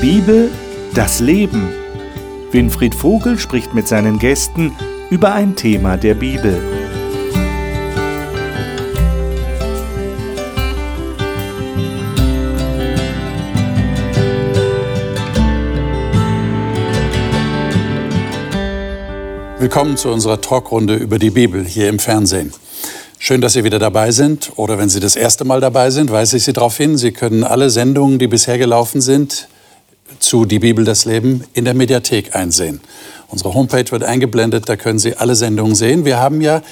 Bibel, das Leben. Winfried Vogel spricht mit seinen Gästen über ein Thema der Bibel. Willkommen zu unserer Talkrunde über die Bibel hier im Fernsehen. Schön, dass Sie wieder dabei sind. Oder wenn Sie das erste Mal dabei sind, weise ich Sie darauf hin, Sie können alle Sendungen, die bisher gelaufen sind, zu Die Bibel, das Leben in der Mediathek einsehen. Unsere Homepage wird eingeblendet, da können Sie alle Sendungen sehen. Wir haben ja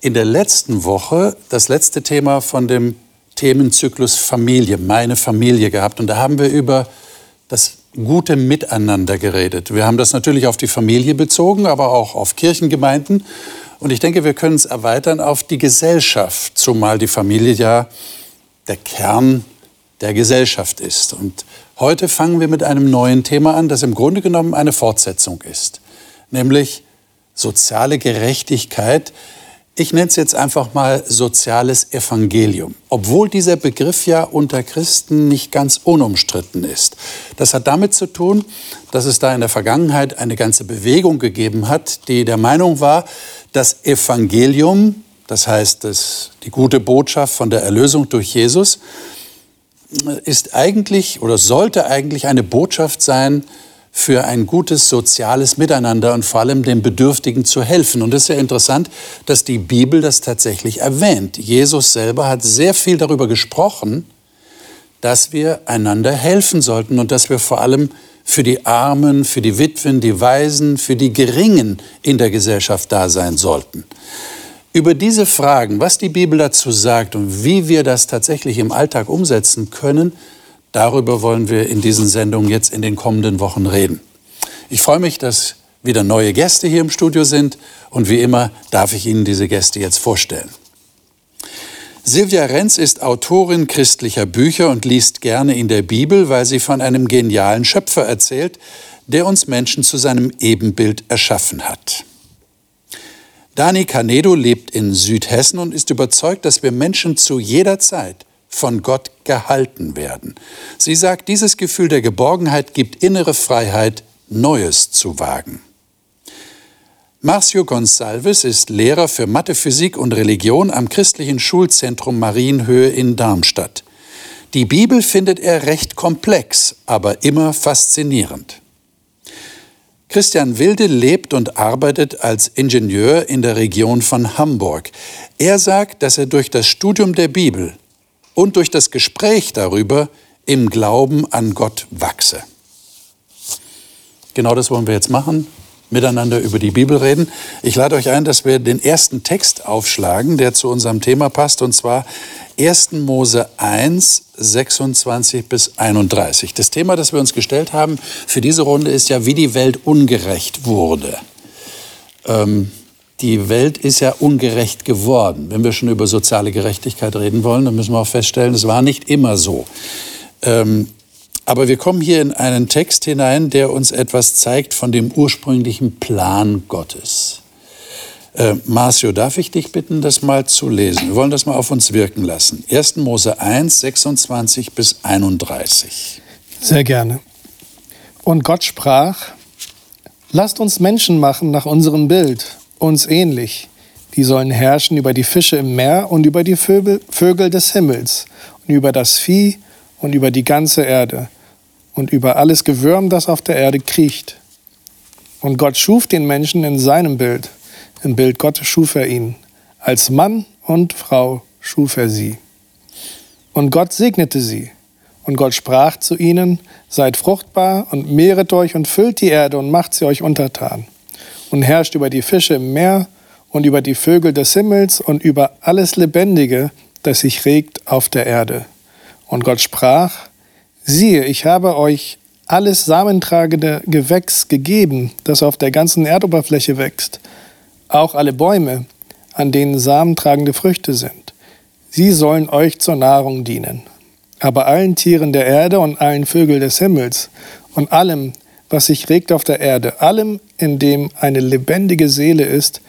in der letzten Woche das letzte Thema von dem Themenzyklus Familie, meine Familie gehabt. Und da haben wir über das gute Miteinander geredet. Wir haben das natürlich auf die Familie bezogen, aber auch auf Kirchengemeinden. Und ich denke, wir können es erweitern auf die Gesellschaft, zumal die Familie ja der Kern der Gesellschaft ist. Und heute fangen wir mit einem neuen Thema an, das im Grunde genommen eine Fortsetzung ist, nämlich soziale Gerechtigkeit ich nenne es jetzt einfach mal soziales Evangelium, obwohl dieser Begriff ja unter Christen nicht ganz unumstritten ist. Das hat damit zu tun, dass es da in der Vergangenheit eine ganze Bewegung gegeben hat, die der Meinung war, das Evangelium, das heißt das, die gute Botschaft von der Erlösung durch Jesus, ist eigentlich oder sollte eigentlich eine Botschaft sein, für ein gutes soziales Miteinander und vor allem den Bedürftigen zu helfen. Und es ist ja interessant, dass die Bibel das tatsächlich erwähnt. Jesus selber hat sehr viel darüber gesprochen, dass wir einander helfen sollten und dass wir vor allem für die Armen, für die Witwen, die Waisen, für die Geringen in der Gesellschaft da sein sollten. Über diese Fragen, was die Bibel dazu sagt und wie wir das tatsächlich im Alltag umsetzen können, Darüber wollen wir in diesen Sendungen jetzt in den kommenden Wochen reden. Ich freue mich, dass wieder neue Gäste hier im Studio sind und wie immer darf ich Ihnen diese Gäste jetzt vorstellen. Silvia Renz ist Autorin christlicher Bücher und liest gerne in der Bibel, weil sie von einem genialen Schöpfer erzählt, der uns Menschen zu seinem Ebenbild erschaffen hat. Dani Canedo lebt in Südhessen und ist überzeugt, dass wir Menschen zu jeder Zeit von Gott gehalten werden. Sie sagt, dieses Gefühl der Geborgenheit gibt innere Freiheit, Neues zu wagen. Marcio Gonsalves ist Lehrer für Mathe, Physik und Religion am christlichen Schulzentrum Marienhöhe in Darmstadt. Die Bibel findet er recht komplex, aber immer faszinierend. Christian Wilde lebt und arbeitet als Ingenieur in der Region von Hamburg. Er sagt, dass er durch das Studium der Bibel und durch das Gespräch darüber im Glauben an Gott wachse. Genau das wollen wir jetzt machen, miteinander über die Bibel reden. Ich lade euch ein, dass wir den ersten Text aufschlagen, der zu unserem Thema passt, und zwar 1. Mose 1, 26 bis 31. Das Thema, das wir uns gestellt haben für diese Runde, ist ja, wie die Welt ungerecht wurde. Ähm, die Welt ist ja ungerecht geworden. Wenn wir schon über soziale Gerechtigkeit reden wollen, dann müssen wir auch feststellen, es war nicht immer so. Ähm, aber wir kommen hier in einen Text hinein, der uns etwas zeigt von dem ursprünglichen Plan Gottes. Äh, Marcio, darf ich dich bitten, das mal zu lesen? Wir wollen das mal auf uns wirken lassen. 1. Mose 1, 26 bis 31. Sehr gerne. Und Gott sprach, lasst uns Menschen machen nach unserem Bild uns ähnlich. Die sollen herrschen über die Fische im Meer und über die Vögel, Vögel des Himmels und über das Vieh und über die ganze Erde und über alles Gewürm, das auf der Erde kriecht. Und Gott schuf den Menschen in seinem Bild. Im Bild Gottes schuf er ihn. Als Mann und Frau schuf er sie. Und Gott segnete sie. Und Gott sprach zu ihnen, Seid fruchtbar und mehret euch und füllt die Erde und macht sie euch untertan und herrscht über die Fische im Meer und über die Vögel des Himmels und über alles Lebendige, das sich regt auf der Erde. Und Gott sprach, siehe, ich habe euch alles samentragende Gewächs gegeben, das auf der ganzen Erdoberfläche wächst, auch alle Bäume, an denen samentragende Früchte sind. Sie sollen euch zur Nahrung dienen. Aber allen Tieren der Erde und allen Vögeln des Himmels und allem, was sich regt auf der Erde, allem, in dem eine lebendige Seele ist,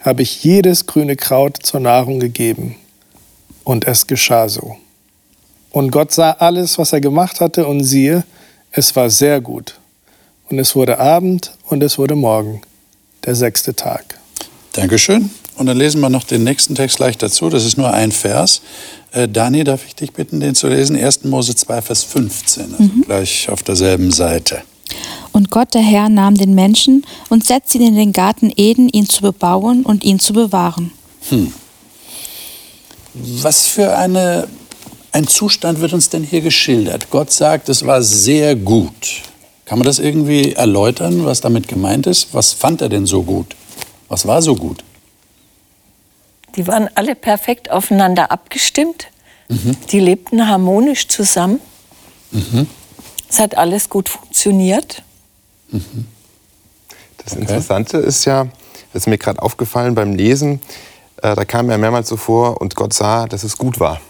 habe ich jedes grüne Kraut zur Nahrung gegeben. Und es geschah so. Und Gott sah alles, was er gemacht hatte, und siehe, Es war sehr gut. Und es wurde Abend und es wurde Morgen, der sechste Tag. Dankeschön. Und dann lesen wir noch den nächsten Text gleich dazu. Das ist nur ein Vers. Äh, Dani, darf ich dich bitten, den zu lesen? 1. Mose 2, Vers 15, also mhm. gleich auf derselben Seite. Und Gott, der Herr, nahm den Menschen und setzte ihn in den Garten Eden, ihn zu bebauen und ihn zu bewahren. Hm. Was für eine, ein Zustand wird uns denn hier geschildert? Gott sagt, es war sehr gut. Kann man das irgendwie erläutern, was damit gemeint ist? Was fand er denn so gut? Was war so gut? Die waren alle perfekt aufeinander abgestimmt. Mhm. Die lebten harmonisch zusammen. Mhm. Es hat alles gut funktioniert. Mhm. Das Interessante ist ja, das ist mir gerade aufgefallen beim Lesen, äh, da kam ja mehrmals so vor und Gott sah, dass es gut war.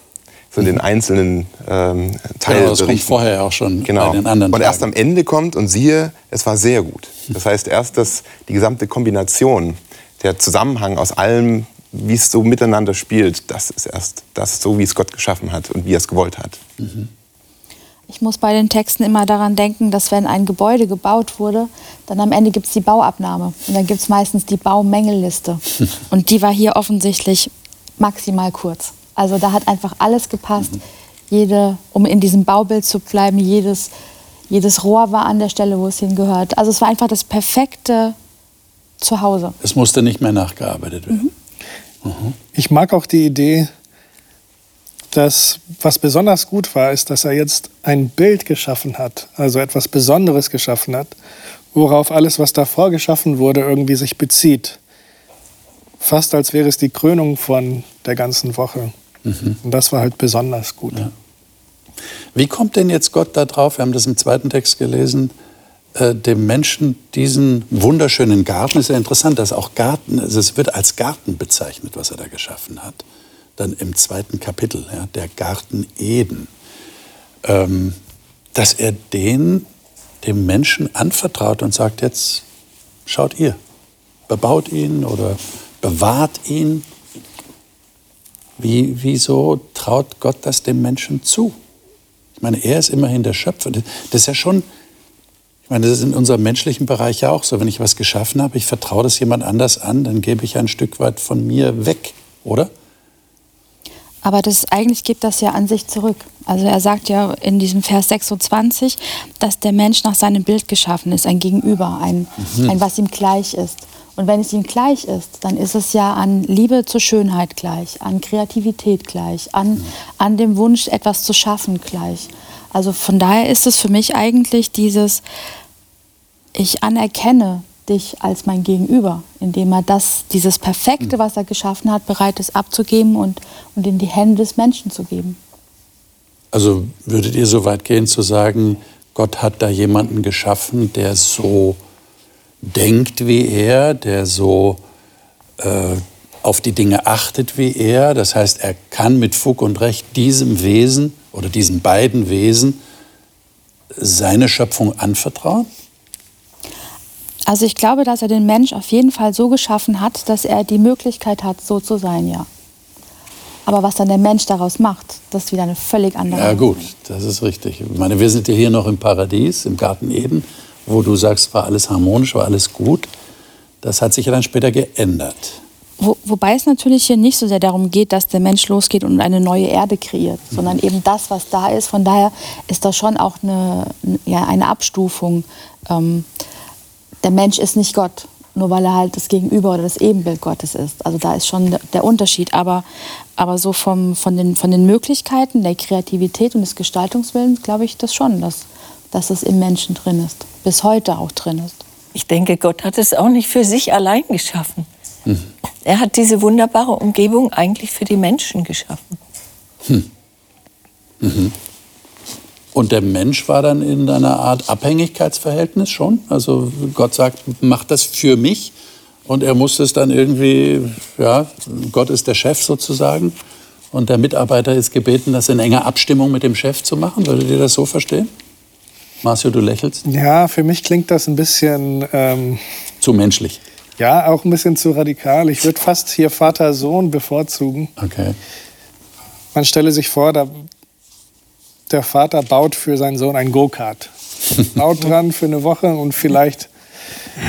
So in den mhm. einzelnen ähm, Teilen. Genau, das kommt vorher auch schon genau. bei den anderen. Und erst am Ende kommt und siehe, es war sehr gut. Das heißt erst, dass die gesamte Kombination, der Zusammenhang aus allem, wie es so miteinander spielt, das ist erst das, so wie es Gott geschaffen hat und wie er es gewollt hat. Mhm. Ich muss bei den Texten immer daran denken, dass wenn ein Gebäude gebaut wurde, dann am Ende gibt es die Bauabnahme. Und dann gibt es meistens die Baumängelliste. Und die war hier offensichtlich maximal kurz. Also da hat einfach alles gepasst. Jede, um in diesem Baubild zu bleiben, jedes, jedes Rohr war an der Stelle, wo es hingehört. Also es war einfach das perfekte Zuhause. Es musste nicht mehr nachgearbeitet werden. Mhm. Mhm. Ich mag auch die Idee, dass was besonders gut war, ist, dass er jetzt ein Bild geschaffen hat, also etwas Besonderes geschaffen hat, worauf alles, was davor geschaffen wurde, irgendwie sich bezieht. Fast als wäre es die Krönung von der ganzen Woche. Mhm. Und das war halt besonders gut. Ja. Wie kommt denn jetzt Gott da drauf? Wir haben das im zweiten Text gelesen. Äh, dem Menschen diesen wunderschönen Garten, ist ja interessant, dass auch Garten, also es wird als Garten bezeichnet, was er da geschaffen hat dann im zweiten Kapitel, ja, der Garten Eden, ähm, dass er den dem Menschen anvertraut und sagt, jetzt schaut ihr, bebaut ihn oder bewahrt ihn. Wie, wieso traut Gott das dem Menschen zu? Ich meine, er ist immerhin der Schöpfer. Das ist ja schon, ich meine, das ist in unserem menschlichen Bereich ja auch so. Wenn ich was geschaffen habe, ich vertraue das jemand anders an, dann gebe ich ein Stück weit von mir weg, oder? Aber das eigentlich gibt das ja an sich zurück. Also er sagt ja in diesem Vers 26, dass der Mensch nach seinem Bild geschaffen ist, ein Gegenüber, ein, mhm. ein was ihm gleich ist. Und wenn es ihm gleich ist, dann ist es ja an Liebe zur Schönheit gleich, an Kreativität gleich, an, an dem Wunsch, etwas zu schaffen gleich. Also von daher ist es für mich eigentlich dieses, ich anerkenne, dich als mein Gegenüber, indem er das, dieses Perfekte, was er geschaffen hat, bereit ist abzugeben und, und in die Hände des Menschen zu geben. Also würdet ihr so weit gehen zu sagen, Gott hat da jemanden geschaffen, der so denkt wie er, der so äh, auf die Dinge achtet wie er. Das heißt, er kann mit Fug und Recht diesem Wesen oder diesen beiden Wesen seine Schöpfung anvertrauen? Also ich glaube, dass er den Mensch auf jeden Fall so geschaffen hat, dass er die Möglichkeit hat, so zu sein, ja. Aber was dann der Mensch daraus macht, das ist wieder eine völlig andere Ja gut, das ist richtig. Ich meine, wir sind ja hier noch im Paradies, im Garten Eden, wo du sagst, war alles harmonisch, war alles gut. Das hat sich ja dann später geändert. Wo, wobei es natürlich hier nicht so sehr darum geht, dass der Mensch losgeht und eine neue Erde kreiert, mhm. sondern eben das, was da ist. Von daher ist das schon auch eine, ja, eine Abstufung. Ähm, der Mensch ist nicht Gott, nur weil er halt das Gegenüber oder das Ebenbild Gottes ist. Also da ist schon der Unterschied. Aber, aber so vom, von, den, von den Möglichkeiten, der Kreativität und des Gestaltungswillens glaube ich das schon, dass, dass es im Menschen drin ist. Bis heute auch drin ist. Ich denke, Gott hat es auch nicht für sich allein geschaffen. Mhm. Er hat diese wunderbare Umgebung eigentlich für die Menschen geschaffen. Hm. Mhm. Und der Mensch war dann in einer Art Abhängigkeitsverhältnis schon. Also Gott sagt, mach das für mich. Und er muss es dann irgendwie, ja, Gott ist der Chef sozusagen. Und der Mitarbeiter ist gebeten, das in enger Abstimmung mit dem Chef zu machen. Würdet ihr das so verstehen? Marcio, du lächelst? Ja, für mich klingt das ein bisschen... Ähm, zu menschlich. Ja, auch ein bisschen zu radikal. Ich würde fast hier Vater-Sohn bevorzugen. Okay. Man stelle sich vor, da der Vater baut für seinen Sohn ein Go-Kart. Haut dran für eine Woche und vielleicht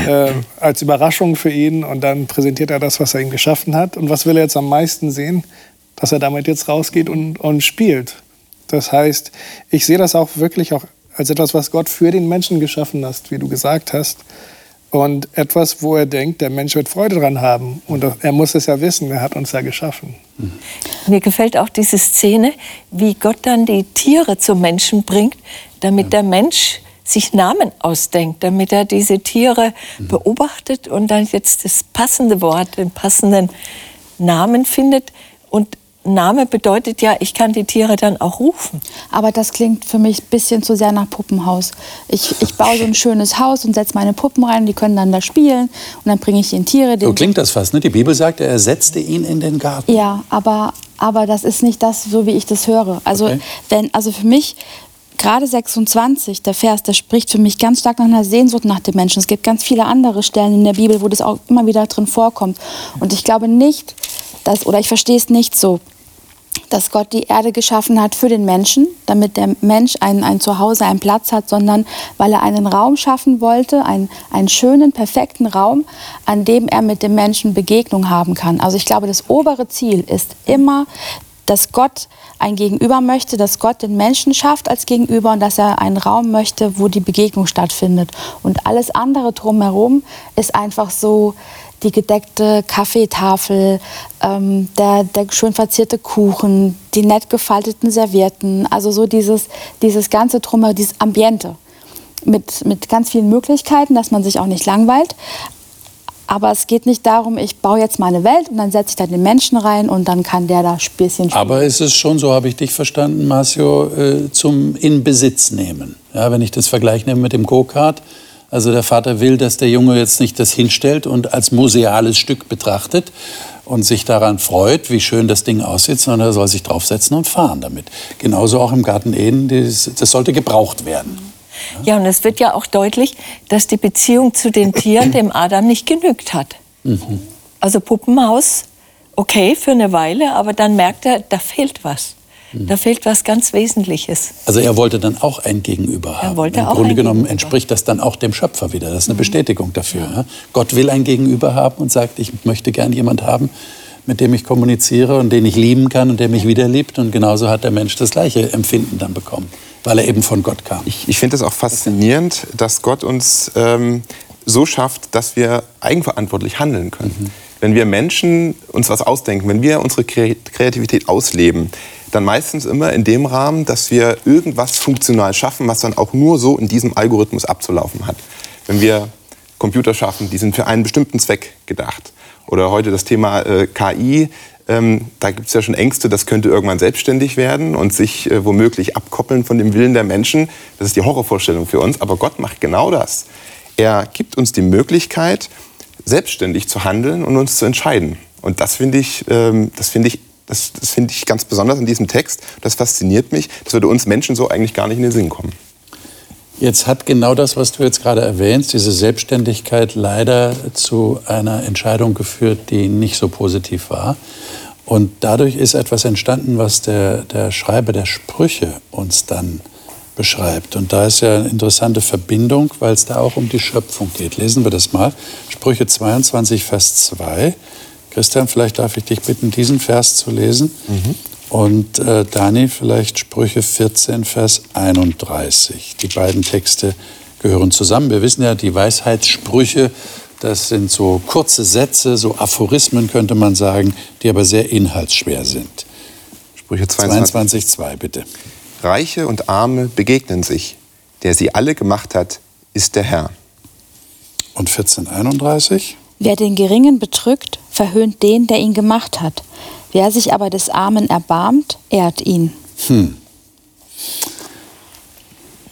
äh, als Überraschung für ihn und dann präsentiert er das, was er ihm geschaffen hat. Und was will er jetzt am meisten sehen? Dass er damit jetzt rausgeht und, und spielt. Das heißt, ich sehe das auch wirklich auch als etwas, was Gott für den Menschen geschaffen hat, wie du gesagt hast. Und etwas, wo er denkt, der Mensch wird Freude dran haben. Und er muss es ja wissen, er hat uns ja geschaffen. Mir gefällt auch diese Szene, wie Gott dann die Tiere zum Menschen bringt, damit ja. der Mensch sich Namen ausdenkt, damit er diese Tiere mhm. beobachtet und dann jetzt das passende Wort, den passenden Namen findet. Und Name bedeutet ja, ich kann die Tiere dann auch rufen. Aber das klingt für mich ein bisschen zu sehr nach Puppenhaus. Ich, ich baue so ein schönes Haus und setze meine Puppen rein, die können dann da spielen und dann bringe ich den Tiere. So klingt das fast, ne? Die Bibel sagt, er setzte ihn in den Garten. Ja, aber, aber das ist nicht das, so wie ich das höre. Also, okay. wenn, also für mich gerade 26, der Vers, der spricht für mich ganz stark nach einer Sehnsucht nach dem Menschen. Es gibt ganz viele andere Stellen in der Bibel, wo das auch immer wieder drin vorkommt. Und ich glaube nicht, dass, oder ich verstehe es nicht so, dass Gott die Erde geschaffen hat für den Menschen, damit der Mensch ein, ein Zuhause, einen Platz hat, sondern weil er einen Raum schaffen wollte, einen, einen schönen, perfekten Raum, an dem er mit dem Menschen Begegnung haben kann. Also ich glaube, das obere Ziel ist immer, dass Gott ein Gegenüber möchte, dass Gott den Menschen schafft als Gegenüber und dass er einen Raum möchte, wo die Begegnung stattfindet. Und alles andere drumherum ist einfach so, die gedeckte Kaffeetafel, ähm, der, der schön verzierte Kuchen, die nett gefalteten Servietten, also so dieses, dieses ganze Drumherum, dieses Ambiente mit, mit ganz vielen Möglichkeiten, dass man sich auch nicht langweilt. Aber es geht nicht darum, ich baue jetzt meine Welt und dann setze ich da den Menschen rein und dann kann der da Späßchen spielen. Aber ist es schon, so habe ich dich verstanden, Marcio, äh, zum In Besitz nehmen. Ja, wenn ich das vergleiche mit dem Go-Kart, also der Vater will, dass der Junge jetzt nicht das hinstellt und als museales Stück betrachtet und sich daran freut, wie schön das Ding aussieht, sondern er soll sich draufsetzen und fahren damit. Genauso auch im Garten Eden, das, sollte gebraucht werden. Ja, und es wird ja auch deutlich, dass die Beziehung zu den Tieren dem Adam nicht genügt hat. Mhm. Also Puppenhaus, okay für eine Weile, aber dann merkt er, da fehlt was. Da fehlt was ganz Wesentliches. Also er wollte dann auch ein Gegenüber haben. Er wollte Im auch Grunde genommen Gegenüber. entspricht das dann auch dem Schöpfer wieder. Das ist eine mhm. Bestätigung dafür. Ja. Gott will ein Gegenüber haben und sagt, ich möchte gern jemand haben, mit dem ich kommuniziere und den ich lieben kann und der mich wieder liebt. Und genauso hat der Mensch das gleiche Empfinden dann bekommen, weil er eben von Gott kam. Ich, ich finde es auch faszinierend, dass Gott uns ähm, so schafft, dass wir eigenverantwortlich handeln können. Mhm. Wenn wir Menschen uns was ausdenken, wenn wir unsere Kreativität ausleben, dann meistens immer in dem Rahmen, dass wir irgendwas funktional schaffen, was dann auch nur so in diesem Algorithmus abzulaufen hat. Wenn wir Computer schaffen, die sind für einen bestimmten Zweck gedacht. Oder heute das Thema äh, KI, ähm, da gibt es ja schon Ängste, das könnte irgendwann selbstständig werden und sich äh, womöglich abkoppeln von dem Willen der Menschen. Das ist die Horrorvorstellung für uns. Aber Gott macht genau das. Er gibt uns die Möglichkeit, selbstständig zu handeln und uns zu entscheiden. Und das finde ich, ähm, das finde ich das, das finde ich ganz besonders in diesem Text. Das fasziniert mich. Das würde uns Menschen so eigentlich gar nicht in den Sinn kommen. Jetzt hat genau das, was du jetzt gerade erwähnst, diese Selbstständigkeit leider zu einer Entscheidung geführt, die nicht so positiv war. Und dadurch ist etwas entstanden, was der, der Schreiber der Sprüche uns dann beschreibt. Und da ist ja eine interessante Verbindung, weil es da auch um die Schöpfung geht. Lesen wir das mal. Sprüche 22, Vers 2. Christian, vielleicht darf ich dich bitten, diesen Vers zu lesen. Mhm. Und äh, Dani, vielleicht Sprüche 14, Vers 31. Die beiden Texte gehören zusammen. Wir wissen ja, die Weisheitssprüche, das sind so kurze Sätze, so Aphorismen könnte man sagen, die aber sehr inhaltsschwer sind. Sprüche 22, 2, bitte. Reiche und Arme begegnen sich. Der sie alle gemacht hat, ist der Herr. Und 1431? Wer den Geringen bedrückt, verhöhnt den, der ihn gemacht hat. Wer sich aber des Armen erbarmt, ehrt ihn. Hm.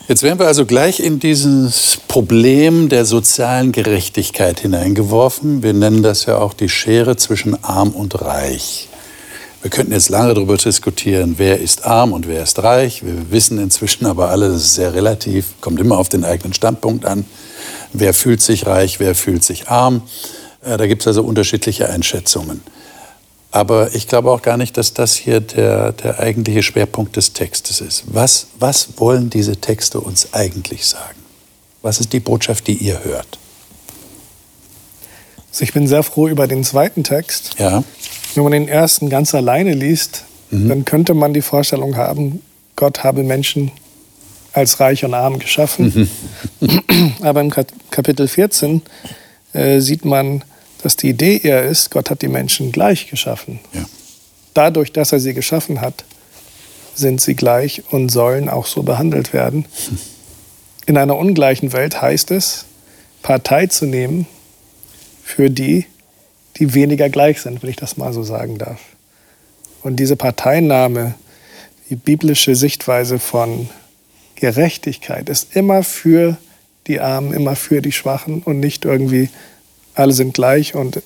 Jetzt werden wir also gleich in dieses Problem der sozialen Gerechtigkeit hineingeworfen. Wir nennen das ja auch die Schere zwischen arm und reich. Wir könnten jetzt lange darüber diskutieren, wer ist arm und wer ist reich. Wir wissen inzwischen aber alle, das ist sehr relativ, kommt immer auf den eigenen Standpunkt an. Wer fühlt sich reich, wer fühlt sich arm. Äh, da gibt es also unterschiedliche Einschätzungen. Aber ich glaube auch gar nicht, dass das hier der, der eigentliche Schwerpunkt des Textes ist. Was, was wollen diese Texte uns eigentlich sagen? Was ist die Botschaft, die ihr hört? Also ich bin sehr froh über den zweiten Text. Ja. Wenn man den ersten ganz alleine liest, Mhm. dann könnte man die Vorstellung haben, Gott habe Menschen als reich und arm geschaffen. Mhm. Aber im Kap- Kapitel 14 äh, sieht man, dass die Idee eher ist, Gott hat die Menschen gleich geschaffen. Ja. Dadurch, dass er sie geschaffen hat, sind sie gleich und sollen auch so behandelt werden. In einer ungleichen Welt heißt es, Partei zu nehmen für die, die weniger gleich sind, wenn ich das mal so sagen darf. Und diese Parteinahme, die biblische Sichtweise von Gerechtigkeit ist immer für die Armen, immer für die Schwachen und nicht irgendwie, alle sind gleich und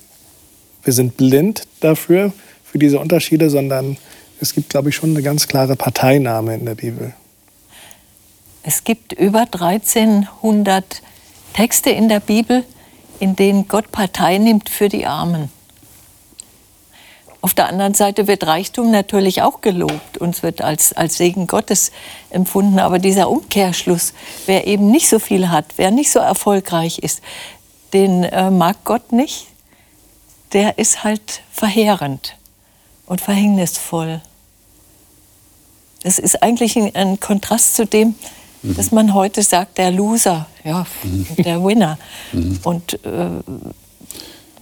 wir sind blind dafür, für diese Unterschiede, sondern es gibt, glaube ich, schon eine ganz klare Parteinahme in der Bibel. Es gibt über 1300 Texte in der Bibel, in denen Gott Partei nimmt für die Armen. Auf der anderen Seite wird Reichtum natürlich auch gelobt und es wird als, als Segen Gottes empfunden. Aber dieser Umkehrschluss, wer eben nicht so viel hat, wer nicht so erfolgreich ist, den äh, mag Gott nicht, der ist halt verheerend und verhängnisvoll. Das ist eigentlich ein, ein Kontrast zu dem, dass man heute sagt, der Loser, ja, der Winner. Und äh,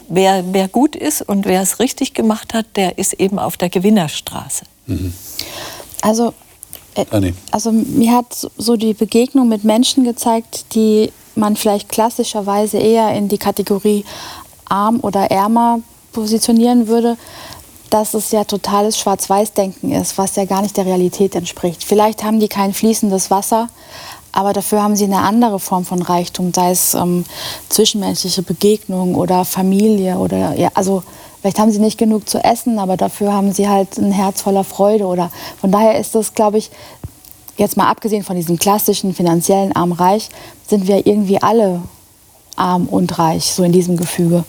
wer, wer gut ist und wer es richtig gemacht hat, der ist eben auf der Gewinnerstraße. Also, äh, Anni. also mir hat so- so die Begegnung mit Menschen gezeigt, die man vielleicht klassischerweise eher in die Kategorie arm oder ärmer positionieren würde, dass es ja totales Schwarz-Weiß-Denken ist, was ja gar nicht der Realität entspricht. Vielleicht haben die kein fließendes Wasser, aber dafür haben sie eine andere Form von Reichtum, sei es ähm, zwischenmenschliche Begegnung oder Familie oder ja, also vielleicht haben sie nicht genug zu essen, aber dafür haben sie halt ein Herz voller Freude oder von daher ist das, glaube ich, jetzt mal abgesehen von diesem klassischen finanziellen arm-reich, sind wir irgendwie alle arm und reich, so in diesem Gefüge.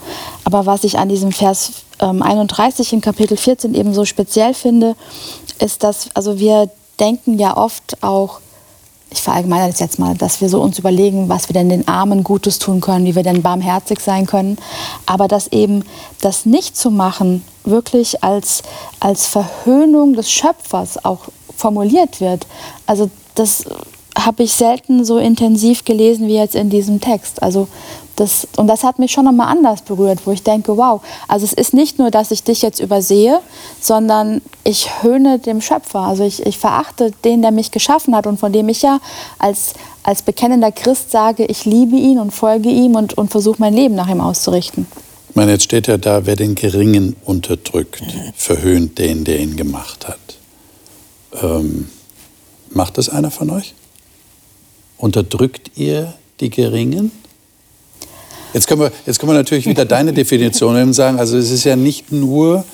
Aber was ich an diesem Vers ähm, 31 in Kapitel 14 eben so speziell finde, ist, dass, also wir denken ja oft auch, ich verallgemeine das jetzt mal, dass wir so uns überlegen, was wir denn den Armen Gutes tun können, wie wir denn barmherzig sein können. Aber dass eben das nicht zu machen wirklich als, als Verhöhnung des Schöpfers auch formuliert wird. Also das habe ich selten so intensiv gelesen wie jetzt in diesem Text. Also das, und das hat mich schon nochmal anders berührt, wo ich denke, wow, also es ist nicht nur, dass ich dich jetzt übersehe, sondern ich höhne dem Schöpfer. Also ich, ich verachte den, der mich geschaffen hat und von dem ich ja als, als bekennender Christ sage, ich liebe ihn und folge ihm und, und versuche mein Leben nach ihm auszurichten. Ich meine, jetzt steht ja da, wer den Geringen unterdrückt, verhöhnt den, der ihn gemacht hat. Ähm, macht das einer von euch? Unterdrückt ihr die Geringen? Jetzt können wir, jetzt können wir natürlich wieder deine Definition nehmen und sagen, also es ist ja nicht nur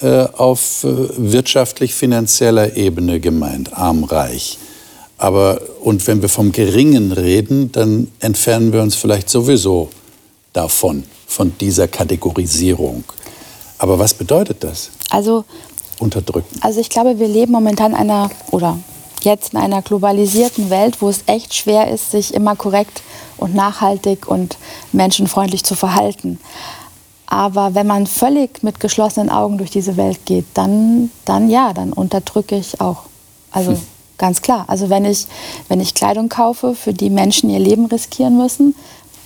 äh, auf äh, wirtschaftlich-finanzieller Ebene gemeint, arm-reich. Aber, und wenn wir vom Geringen reden, dann entfernen wir uns vielleicht sowieso davon, von dieser Kategorisierung. Aber was bedeutet das? Also Unterdrücken. Also ich glaube, wir leben momentan in einer oder jetzt in einer globalisierten Welt, wo es echt schwer ist, sich immer korrekt und nachhaltig und menschenfreundlich zu verhalten. Aber wenn man völlig mit geschlossenen Augen durch diese Welt geht, dann, dann ja, dann unterdrücke ich auch. Also ganz klar. Also wenn ich, wenn ich Kleidung kaufe, für die Menschen ihr Leben riskieren müssen,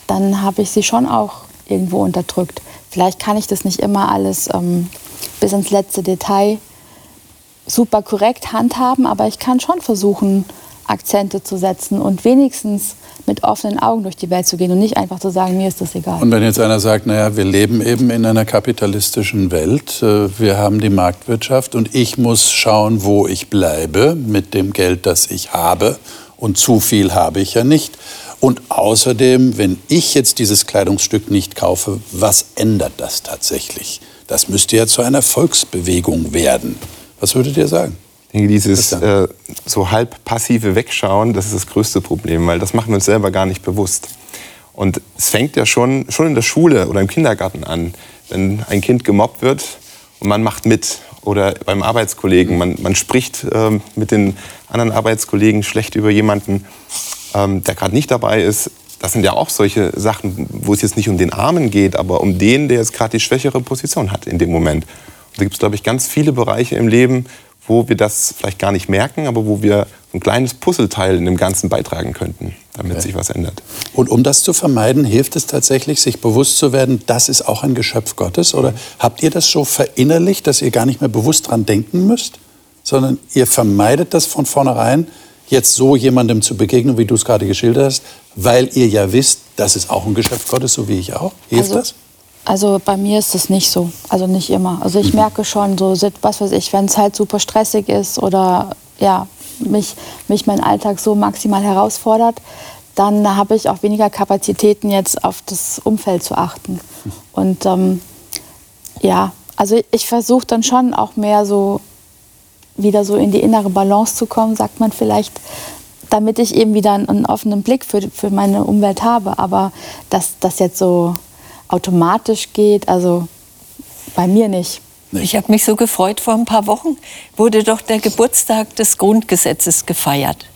dann habe ich sie schon auch irgendwo unterdrückt. Vielleicht kann ich das nicht immer alles ähm, bis ins letzte Detail super korrekt handhaben, aber ich kann schon versuchen, Akzente zu setzen und wenigstens mit offenen Augen durch die Welt zu gehen und nicht einfach zu sagen, mir ist das egal. Und wenn jetzt einer sagt, naja, wir leben eben in einer kapitalistischen Welt, äh, wir haben die Marktwirtschaft und ich muss schauen, wo ich bleibe mit dem Geld, das ich habe und zu viel habe ich ja nicht. Und außerdem, wenn ich jetzt dieses Kleidungsstück nicht kaufe, was ändert das tatsächlich? Das müsste ja zu einer Volksbewegung werden. Was würdet ihr sagen? Ich denke, dieses äh, so halb passive Wegschauen, das ist das größte Problem, weil das machen wir uns selber gar nicht bewusst. Und es fängt ja schon, schon in der Schule oder im Kindergarten an, wenn ein Kind gemobbt wird und man macht mit. Oder beim Arbeitskollegen, man, man spricht ähm, mit den anderen Arbeitskollegen schlecht über jemanden, ähm, der gerade nicht dabei ist. Das sind ja auch solche Sachen, wo es jetzt nicht um den Armen geht, aber um den, der jetzt gerade die schwächere Position hat in dem Moment. Und da gibt es, glaube ich, ganz viele Bereiche im Leben, wo wir das vielleicht gar nicht merken, aber wo wir ein kleines Puzzleteil in dem Ganzen beitragen könnten, damit okay. sich was ändert. Und um das zu vermeiden, hilft es tatsächlich, sich bewusst zu werden, das ist auch ein Geschöpf Gottes? Oder habt ihr das so verinnerlicht, dass ihr gar nicht mehr bewusst dran denken müsst, sondern ihr vermeidet das von vornherein, jetzt so jemandem zu begegnen, wie du es gerade geschildert hast, weil ihr ja wisst, das ist auch ein Geschöpf Gottes, so wie ich auch? Hilft also, das? Also bei mir ist es nicht so, also nicht immer. Also ich mhm. merke schon so, was weiß ich, wenn es halt super stressig ist oder ja, mich, mich mein Alltag so maximal herausfordert, dann habe ich auch weniger Kapazitäten jetzt auf das Umfeld zu achten. Und ähm, ja, also ich versuche dann schon auch mehr so wieder so in die innere Balance zu kommen, sagt man vielleicht, damit ich eben wieder einen, offenen Blick für, für meine Umwelt habe. Aber dass das jetzt so automatisch geht, also bei mir nicht. Ich habe mich so gefreut, vor ein paar Wochen wurde doch der Geburtstag des Grundgesetzes gefeiert.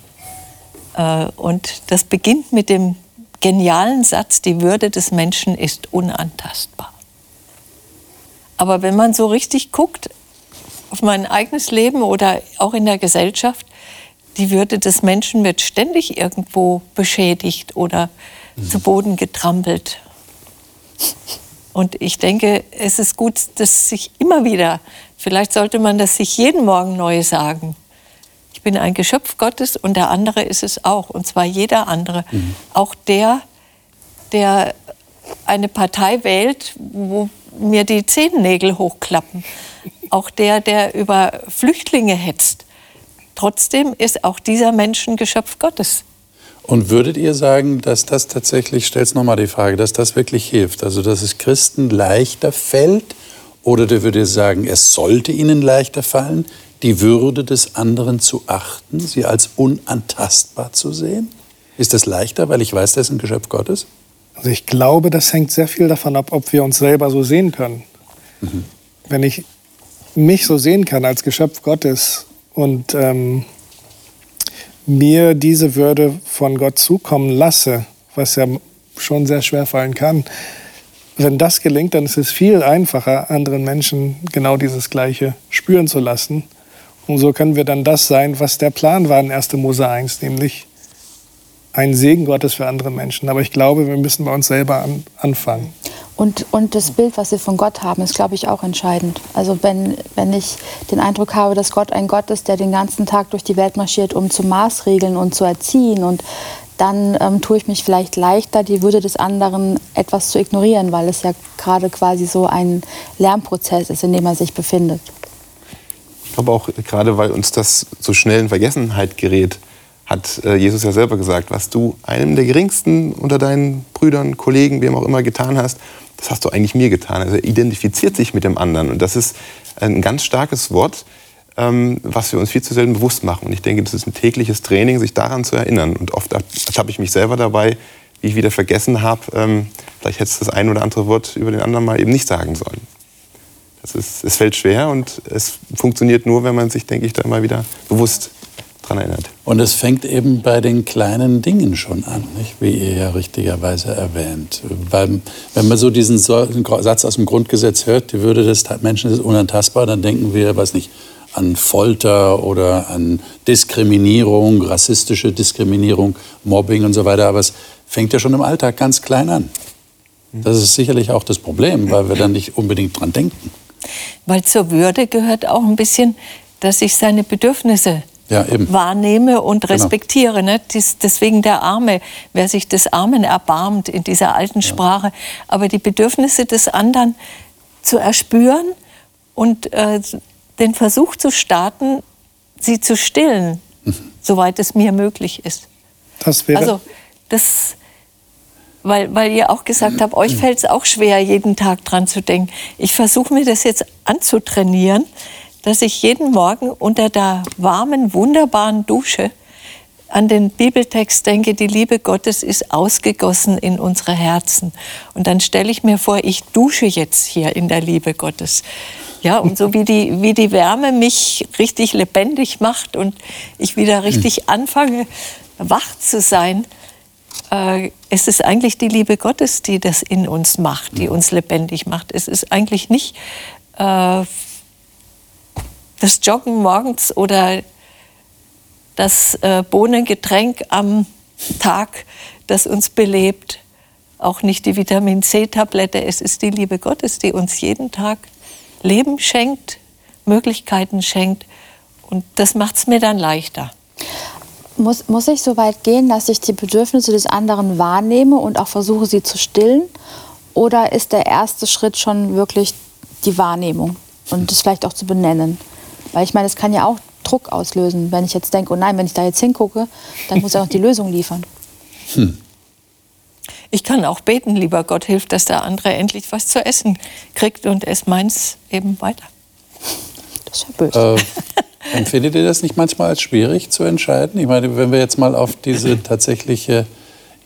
Äh, und das beginnt mit dem genialen Satz, die Würde des Menschen ist unantastbar. Aber wenn man so richtig guckt auf mein eigenes Leben oder auch in der Gesellschaft, die Würde des Menschen wird ständig irgendwo beschädigt oder mhm. zu Boden getrampelt. Und ich denke, es ist gut, dass sich immer wieder, vielleicht sollte man das sich jeden Morgen neu sagen. Ich bin ein Geschöpf Gottes und der andere ist es auch. Und zwar jeder andere. Mhm. Auch der, der eine Partei wählt, wo mir die Zehennägel hochklappen. Auch der, der über Flüchtlinge hetzt. Trotzdem ist auch dieser Mensch ein Geschöpf Gottes. Und würdet ihr sagen, dass das tatsächlich, stellt nochmal die Frage, dass das wirklich hilft? Also, dass es Christen leichter fällt? Oder würdet ihr sagen, es sollte ihnen leichter fallen, die Würde des anderen zu achten, sie als unantastbar zu sehen? Ist das leichter, weil ich weiß, das ist ein Geschöpf Gottes? Also ich glaube, das hängt sehr viel davon ab, ob wir uns selber so sehen können. Mhm. Wenn ich mich so sehen kann als Geschöpf Gottes und ähm, mir diese Würde von Gott zukommen lasse, was ja schon sehr schwer fallen kann, wenn das gelingt, dann ist es viel einfacher, anderen Menschen genau dieses Gleiche spüren zu lassen. Und so können wir dann das sein, was der Plan war in 1. Mose 1, nämlich ein Segen Gottes für andere Menschen. Aber ich glaube, wir müssen bei uns selber an, anfangen. Und, und das Bild, was wir von Gott haben, ist, glaube ich, auch entscheidend. Also wenn, wenn ich den Eindruck habe, dass Gott ein Gott ist, der den ganzen Tag durch die Welt marschiert, um zu maßregeln und zu erziehen und dann ähm, tue ich mich vielleicht leichter, die Würde des anderen etwas zu ignorieren, weil es ja gerade quasi so ein Lernprozess ist, in dem er sich befindet. Ich glaube auch, gerade weil uns das so schnell in Vergessenheit gerät, hat äh, Jesus ja selber gesagt, was du einem der geringsten unter deinen Brüdern, Kollegen, wem auch immer getan hast, das hast du eigentlich mir getan. Also er identifiziert sich mit dem anderen. Und das ist ein ganz starkes Wort, ähm, was wir uns viel zu selten bewusst machen. Und ich denke, das ist ein tägliches Training, sich daran zu erinnern. Und oft ertappe ich mich selber dabei, wie ich wieder vergessen habe, ähm, vielleicht hätte es das ein oder andere Wort über den anderen mal eben nicht sagen sollen. Das ist, es fällt schwer und es funktioniert nur, wenn man sich, denke ich, da mal wieder bewusst daran erinnert. Und es fängt eben bei den kleinen Dingen schon an, nicht? wie ihr ja richtigerweise erwähnt. Weil, wenn man so diesen Satz aus dem Grundgesetz hört, die Würde des Menschen ist unantastbar, dann denken wir, weiß nicht, an Folter oder an Diskriminierung, rassistische Diskriminierung, Mobbing und so weiter. Aber es fängt ja schon im Alltag ganz klein an. Das ist sicherlich auch das Problem, weil wir dann nicht unbedingt dran denken. Weil zur Würde gehört auch ein bisschen, dass ich seine Bedürfnisse ja, wahrnehme und genau. respektiere. Genau. Ne? Dies, deswegen der Arme, wer sich des Armen erbarmt in dieser alten ja. Sprache. Aber die Bedürfnisse des anderen zu erspüren und äh, den Versuch zu starten, sie zu stillen, mhm. soweit es mir möglich ist. Das wäre. Also, das, weil, weil ihr auch gesagt habt, euch fällt es auch schwer, jeden Tag dran zu denken. Ich versuche mir das jetzt anzutrainieren dass ich jeden Morgen unter der warmen, wunderbaren Dusche an den Bibeltext denke, die Liebe Gottes ist ausgegossen in unsere Herzen. Und dann stelle ich mir vor, ich dusche jetzt hier in der Liebe Gottes. Ja, und so wie die, wie die Wärme mich richtig lebendig macht und ich wieder richtig anfange, wach zu sein, äh, es ist eigentlich die Liebe Gottes, die das in uns macht, die uns lebendig macht. Es ist eigentlich nicht äh, das Joggen morgens oder das äh, Bohnengetränk am Tag, das uns belebt, auch nicht die Vitamin C-Tablette. Es ist die Liebe Gottes, die uns jeden Tag Leben schenkt, Möglichkeiten schenkt. Und das macht es mir dann leichter. Muss, muss ich so weit gehen, dass ich die Bedürfnisse des anderen wahrnehme und auch versuche, sie zu stillen? Oder ist der erste Schritt schon wirklich die Wahrnehmung und das vielleicht auch zu benennen? Weil ich meine, es kann ja auch Druck auslösen, wenn ich jetzt denke, oh nein, wenn ich da jetzt hingucke, dann muss er auch die Lösung liefern. Hm. Ich kann auch beten, lieber Gott, hilft, dass der andere endlich was zu essen kriegt und es meins eben weiter. Das ist ja böse. Äh, empfindet ihr das nicht manchmal als schwierig zu entscheiden? Ich meine, wenn wir jetzt mal auf diese tatsächliche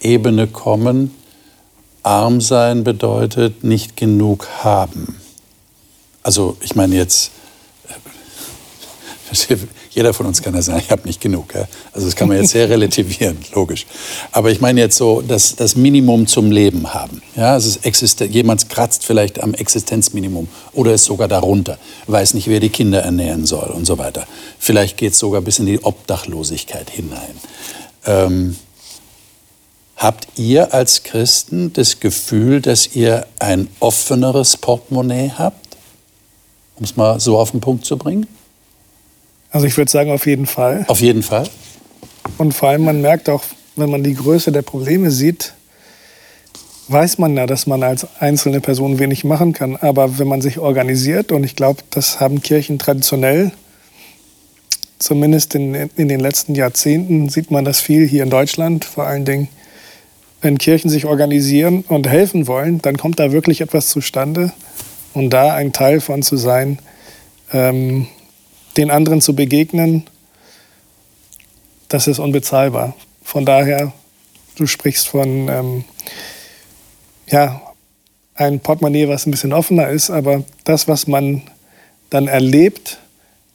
Ebene kommen, arm sein bedeutet nicht genug haben. Also ich meine jetzt jeder von uns kann ja sagen, ich habe nicht genug. Ja? Also das kann man jetzt sehr relativieren, logisch. Aber ich meine jetzt so, dass das Minimum zum Leben haben. Ja? Also jemand kratzt vielleicht am Existenzminimum oder ist sogar darunter, weiß nicht, wer die Kinder ernähren soll und so weiter. Vielleicht geht es sogar bis in die Obdachlosigkeit hinein. Ähm, habt ihr als Christen das Gefühl, dass ihr ein offeneres Portemonnaie habt? Um es mal so auf den Punkt zu bringen? Also ich würde sagen, auf jeden Fall. Auf jeden Fall. Und vor allem, man merkt auch, wenn man die Größe der Probleme sieht, weiß man ja, dass man als einzelne Person wenig machen kann. Aber wenn man sich organisiert, und ich glaube, das haben Kirchen traditionell, zumindest in, in den letzten Jahrzehnten, sieht man das viel hier in Deutschland vor allen Dingen. Wenn Kirchen sich organisieren und helfen wollen, dann kommt da wirklich etwas zustande. Und da ein Teil von zu sein, ähm, den anderen zu begegnen, das ist unbezahlbar. Von daher, du sprichst von ähm, ja, ein Portemonnaie, was ein bisschen offener ist, aber das, was man dann erlebt,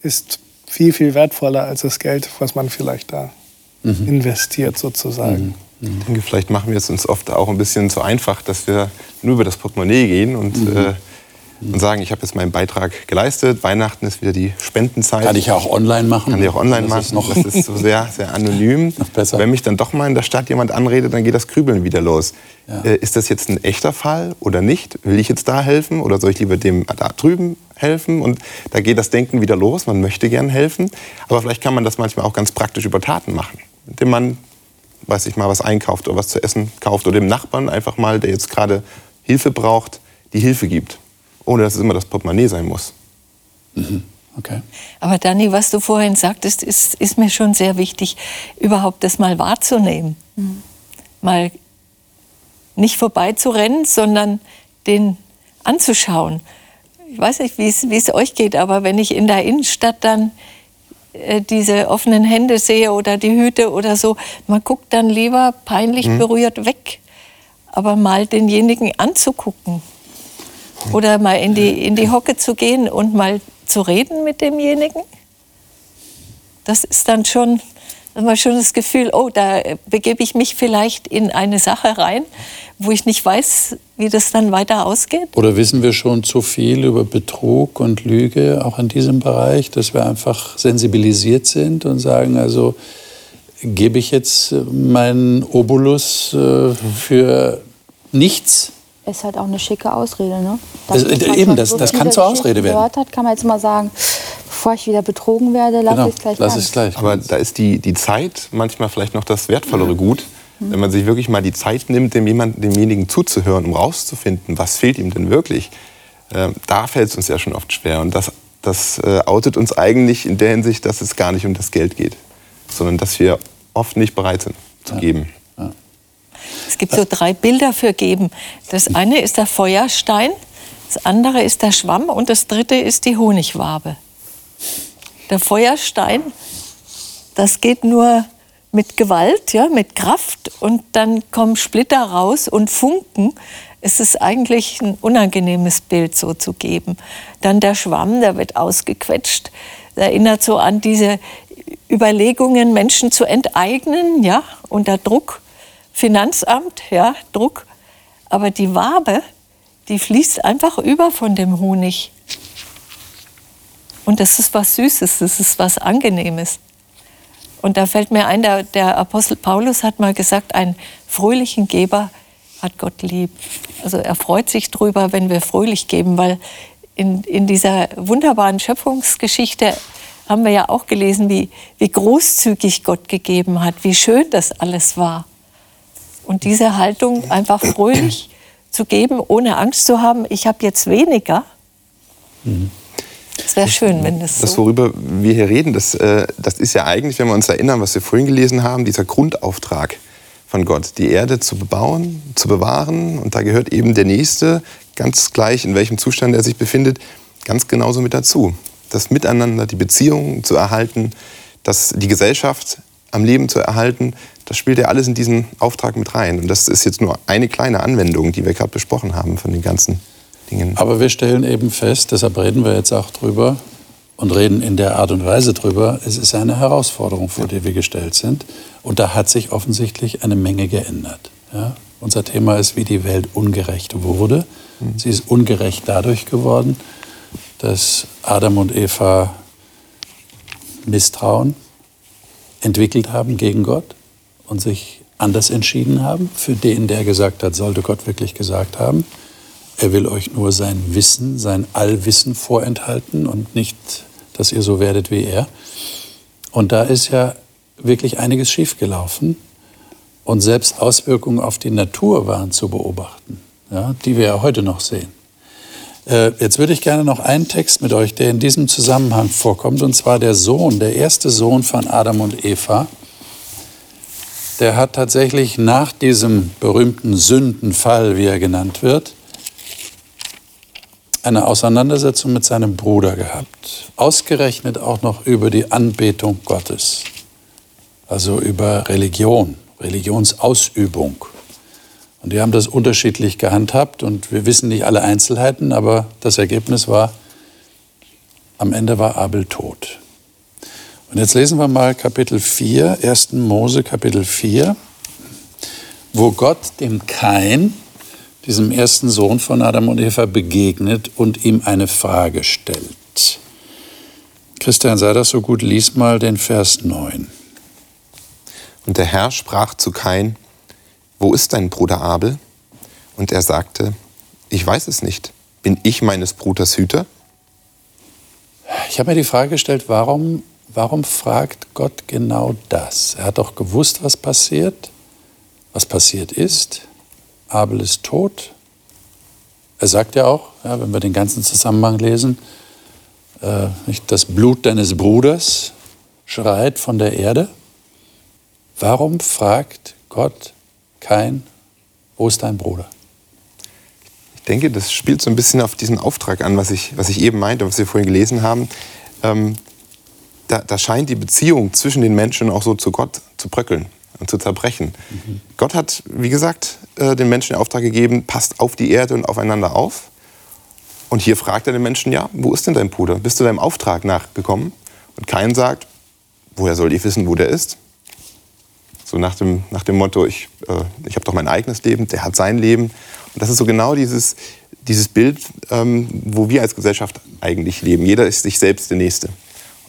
ist viel, viel wertvoller als das Geld, was man vielleicht da mhm. investiert sozusagen. Mhm. Ich denke, vielleicht machen wir es uns oft auch ein bisschen zu einfach, dass wir nur über das Portemonnaie gehen und mhm. äh, und sagen, ich habe jetzt meinen Beitrag geleistet. Weihnachten ist wieder die Spendenzeit. Kann ich ja auch online machen. Kann ich auch online das machen. Ist noch das ist so sehr, sehr anonym. Noch besser. Wenn mich dann doch mal in der Stadt jemand anredet, dann geht das Krübeln wieder los. Ja. Äh, ist das jetzt ein echter Fall oder nicht? Will ich jetzt da helfen oder soll ich lieber dem da drüben helfen? Und da geht das Denken wieder los. Man möchte gern helfen. Aber vielleicht kann man das manchmal auch ganz praktisch über Taten machen. Indem man, weiß ich mal, was einkauft oder was zu essen kauft oder dem Nachbarn einfach mal, der jetzt gerade Hilfe braucht, die Hilfe gibt ohne dass es immer das Portemonnaie sein muss. Mhm. Okay. Aber Dani, was du vorhin sagtest, ist, ist mir schon sehr wichtig, überhaupt das mal wahrzunehmen. Mhm. Mal nicht vorbeizurennen, sondern den anzuschauen. Ich weiß nicht, wie es euch geht, aber wenn ich in der Innenstadt dann äh, diese offenen Hände sehe oder die Hüte oder so, man guckt dann lieber peinlich mhm. berührt weg. Aber mal denjenigen anzugucken, oder mal in die, in die Hocke zu gehen und mal zu reden mit demjenigen. Das ist dann schon, das schon das Gefühl, oh, da begebe ich mich vielleicht in eine Sache rein, wo ich nicht weiß, wie das dann weiter ausgeht. Oder wissen wir schon zu viel über Betrug und Lüge, auch in diesem Bereich, dass wir einfach sensibilisiert sind und sagen, also gebe ich jetzt meinen Obolus äh, für nichts ist halt auch eine schicke Ausrede. Ne? Das, das eben, das, so das kann zur Ausrede werden. Gehört hat, kann man jetzt mal sagen, bevor ich wieder betrogen werde, lasse genau, ich es gleich. Lass es gleich. Aber da ist die, die Zeit manchmal vielleicht noch das wertvollere Gut. Mhm. Wenn man sich wirklich mal die Zeit nimmt, dem jemand, demjenigen zuzuhören, um rauszufinden, was fehlt ihm denn wirklich, äh, da fällt es uns ja schon oft schwer. Und das, das äh, outet uns eigentlich in der Hinsicht, dass es gar nicht um das Geld geht, sondern dass wir oft nicht bereit sind zu ja. geben. Es gibt so drei Bilder für geben. Das eine ist der Feuerstein, das andere ist der Schwamm und das dritte ist die Honigwabe. Der Feuerstein, das geht nur mit Gewalt, ja, mit Kraft und dann kommen Splitter raus und Funken. Es ist eigentlich ein unangenehmes Bild so zu geben. Dann der Schwamm, der wird ausgequetscht. Das erinnert so an diese Überlegungen, Menschen zu enteignen, ja, unter Druck Finanzamt, ja, Druck. Aber die Wabe, die fließt einfach über von dem Honig. Und das ist was Süßes, das ist was Angenehmes. Und da fällt mir ein, der, der Apostel Paulus hat mal gesagt, einen fröhlichen Geber hat Gott lieb. Also er freut sich drüber, wenn wir fröhlich geben, weil in, in dieser wunderbaren Schöpfungsgeschichte haben wir ja auch gelesen, wie, wie großzügig Gott gegeben hat, wie schön das alles war. Und diese Haltung einfach fröhlich zu geben, ohne Angst zu haben, ich habe jetzt weniger. Mhm. Es wäre schön, wenn das so... Das, worüber wir hier reden, das, äh, das ist ja eigentlich, wenn wir uns erinnern, was wir vorhin gelesen haben, dieser Grundauftrag von Gott, die Erde zu bebauen, zu bewahren. Und da gehört eben der Nächste, ganz gleich in welchem Zustand er sich befindet, ganz genauso mit dazu. Das Miteinander, die Beziehungen zu erhalten, das, die Gesellschaft am Leben zu erhalten, das spielt ja alles in diesen Auftrag mit rein. Und das ist jetzt nur eine kleine Anwendung, die wir gerade besprochen haben von den ganzen Dingen. Aber wir stellen eben fest, deshalb reden wir jetzt auch drüber und reden in der Art und Weise drüber, es ist eine Herausforderung, vor der wir gestellt sind. Und da hat sich offensichtlich eine Menge geändert. Ja? Unser Thema ist, wie die Welt ungerecht wurde. Mhm. Sie ist ungerecht dadurch geworden, dass Adam und Eva Misstrauen entwickelt haben gegen Gott und sich anders entschieden haben. Für den, der gesagt hat, sollte Gott wirklich gesagt haben. Er will euch nur sein Wissen, sein Allwissen vorenthalten und nicht, dass ihr so werdet wie er. Und da ist ja wirklich einiges schiefgelaufen. Und selbst Auswirkungen auf die Natur waren zu beobachten, ja, die wir ja heute noch sehen. Äh, jetzt würde ich gerne noch einen Text mit euch, der in diesem Zusammenhang vorkommt, und zwar der Sohn, der erste Sohn von Adam und Eva. Der hat tatsächlich nach diesem berühmten Sündenfall, wie er genannt wird, eine Auseinandersetzung mit seinem Bruder gehabt. Ausgerechnet auch noch über die Anbetung Gottes. Also über Religion, Religionsausübung. Und die haben das unterschiedlich gehandhabt und wir wissen nicht alle Einzelheiten, aber das Ergebnis war, am Ende war Abel tot. Und jetzt lesen wir mal Kapitel 4, 1. Mose Kapitel 4, wo Gott dem Kain diesem ersten Sohn von Adam und Eva begegnet und ihm eine Frage stellt. Christian, sei das so gut, lies mal den Vers 9. Und der Herr sprach zu Kain, wo ist dein Bruder Abel? Und er sagte, ich weiß es nicht. Bin ich meines Bruders Hüter? Ich habe mir die Frage gestellt, warum, warum fragt Gott genau das? Er hat doch gewusst, was passiert, was passiert ist. Abel ist tot. Er sagt ja auch, ja, wenn wir den ganzen Zusammenhang lesen, äh, das Blut deines Bruders schreit von der Erde. Warum fragt Gott kein, wo ist dein Bruder? Ich denke, das spielt so ein bisschen auf diesen Auftrag an, was ich, was ich eben meinte, was wir vorhin gelesen haben. Ähm, da, da scheint die Beziehung zwischen den Menschen auch so zu Gott zu bröckeln und zu zerbrechen. Mhm. Gott hat, wie gesagt, äh, den Menschen den Auftrag gegeben, passt auf die Erde und aufeinander auf. Und hier fragt er den Menschen, ja, wo ist denn dein Bruder? Bist du deinem Auftrag nachgekommen? Und kein sagt, woher soll ich wissen, wo der ist? So nach dem, nach dem Motto, ich, äh, ich habe doch mein eigenes Leben, der hat sein Leben. Und das ist so genau dieses, dieses Bild, ähm, wo wir als Gesellschaft eigentlich leben. Jeder ist sich selbst der Nächste.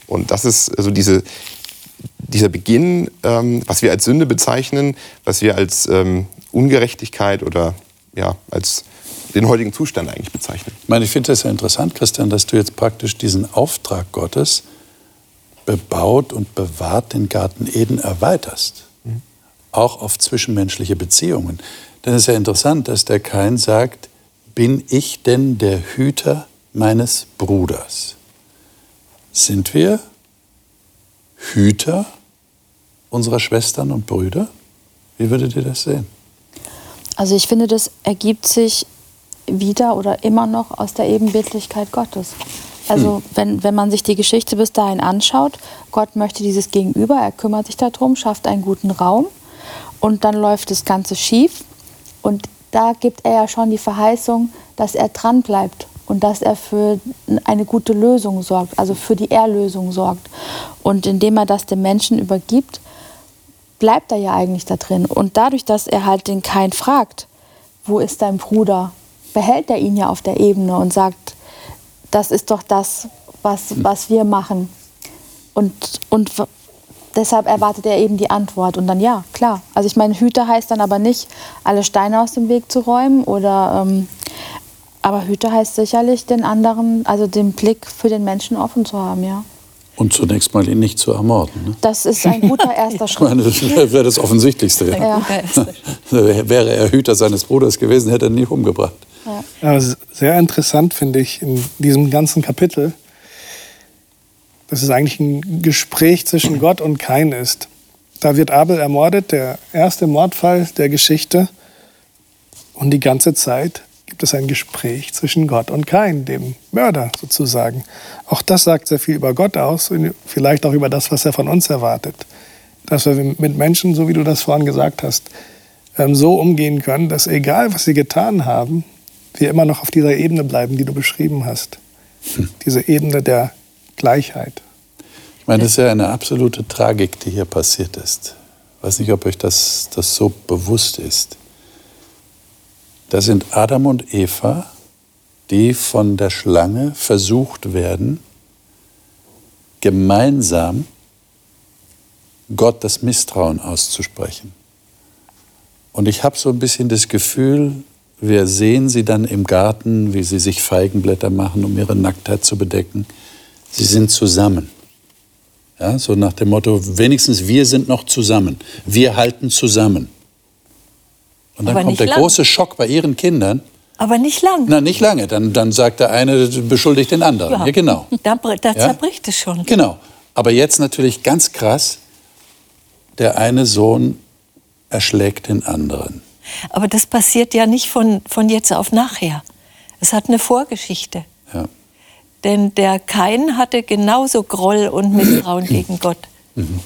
Und das ist also diese, dieser Beginn, ähm, was wir als Sünde bezeichnen, was wir als ähm, Ungerechtigkeit oder ja, als den heutigen Zustand eigentlich bezeichnen. Ich meine, ich finde das ja interessant, Christian, dass du jetzt praktisch diesen Auftrag Gottes bebaut und bewahrt den Garten Eden erweiterst. Mhm. Auch auf zwischenmenschliche Beziehungen. Denn es ist ja interessant, dass der Kain sagt, bin ich denn der Hüter meines Bruders? Sind wir Hüter unserer Schwestern und Brüder? Wie würdet ihr das sehen? Also ich finde, das ergibt sich wieder oder immer noch aus der Ebenbildlichkeit Gottes. Also hm. wenn, wenn man sich die Geschichte bis dahin anschaut, Gott möchte dieses Gegenüber, er kümmert sich darum, schafft einen guten Raum und dann läuft das Ganze schief und da gibt er ja schon die Verheißung, dass er dran bleibt und dass er für eine gute Lösung sorgt, also für die Erlösung sorgt. Und indem er das dem Menschen übergibt, bleibt er ja eigentlich da drin. Und dadurch, dass er halt den Kain fragt, wo ist dein Bruder, behält er ihn ja auf der Ebene und sagt, das ist doch das, was, was wir machen. Und, und deshalb erwartet er eben die Antwort. Und dann ja, klar. Also ich meine, Hüter heißt dann aber nicht, alle Steine aus dem Weg zu räumen oder ähm, aber Hüter heißt sicherlich den anderen, also den Blick für den Menschen offen zu haben, ja. Und zunächst mal ihn nicht zu ermorden. Ne? Das ist ein guter erster Schritt. Meine, das wäre das Offensichtlichste. Ja. wäre er Hüter seines Bruders gewesen, hätte er ihn nicht umgebracht. Ja. sehr interessant finde ich in diesem ganzen Kapitel, dass es eigentlich ein Gespräch zwischen Gott und Kain ist. Da wird Abel ermordet, der erste Mordfall der Geschichte. Und die ganze Zeit gibt es ein Gespräch zwischen Gott und Kain, dem Mörder sozusagen. Auch das sagt sehr viel über Gott aus und vielleicht auch über das, was er von uns erwartet. Dass wir mit Menschen, so wie du das vorhin gesagt hast, ähm, so umgehen können, dass egal, was sie getan haben, wir immer noch auf dieser Ebene bleiben, die du beschrieben hast. Hm. Diese Ebene der Gleichheit. Ich meine, das ist ja eine absolute Tragik, die hier passiert ist. Ich weiß nicht, ob euch das, das so bewusst ist. Da sind Adam und Eva, die von der Schlange versucht werden, gemeinsam Gott das Misstrauen auszusprechen. Und ich habe so ein bisschen das Gefühl, wir sehen sie dann im Garten, wie sie sich Feigenblätter machen, um ihre Nacktheit zu bedecken. Sie sind zusammen. Ja, so nach dem Motto, wenigstens wir sind noch zusammen. Wir halten zusammen. Und dann Aber kommt der lang. große Schock bei ihren Kindern. Aber nicht lang. Na, nicht lange. Dann, dann sagt der eine, beschuldigt den anderen. Ja, ja genau. Da, da zerbricht ja? es schon. Genau. Aber jetzt natürlich ganz krass, der eine Sohn erschlägt den anderen. Aber das passiert ja nicht von, von jetzt auf nachher. Es hat eine Vorgeschichte. Ja. Denn der Kain hatte genauso Groll und Misstrauen gegen Gott. Mhm.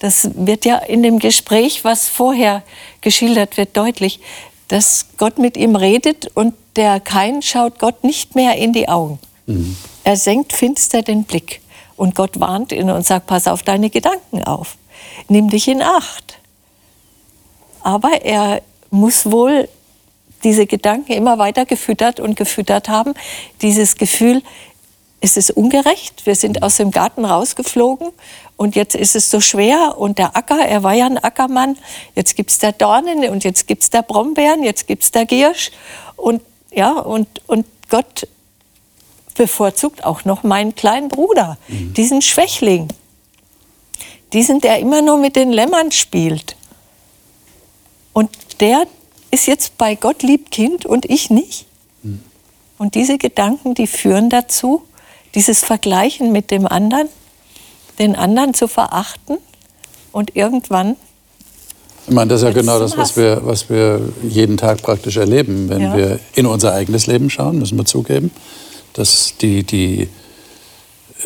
Das wird ja in dem Gespräch, was vorher geschildert wird, deutlich, dass Gott mit ihm redet und der Kain schaut Gott nicht mehr in die Augen. Mhm. Er senkt finster den Blick und Gott warnt ihn und sagt, pass auf deine Gedanken auf, nimm dich in Acht. Aber er muss wohl diese Gedanken immer weiter gefüttert und gefüttert haben. Dieses Gefühl, es ist ungerecht, wir sind aus dem Garten rausgeflogen und jetzt ist es so schwer und der Acker, er war ja ein Ackermann, jetzt gibt es da Dornen und jetzt gibt es da Brombeeren, jetzt gibt es da Giersch und ja, und, und Gott bevorzugt auch noch meinen kleinen Bruder, mhm. diesen Schwächling, diesen, der immer nur mit den Lämmern spielt. Und der ist jetzt bei Gott lieb Kind und ich nicht. Mhm. Und diese Gedanken, die führen dazu, dieses Vergleichen mit dem anderen, den anderen zu verachten und irgendwann. Ich meine, das ist ja genau das, was wir, was wir jeden Tag praktisch erleben, wenn ja. wir in unser eigenes Leben schauen, müssen wir zugeben, dass die, die,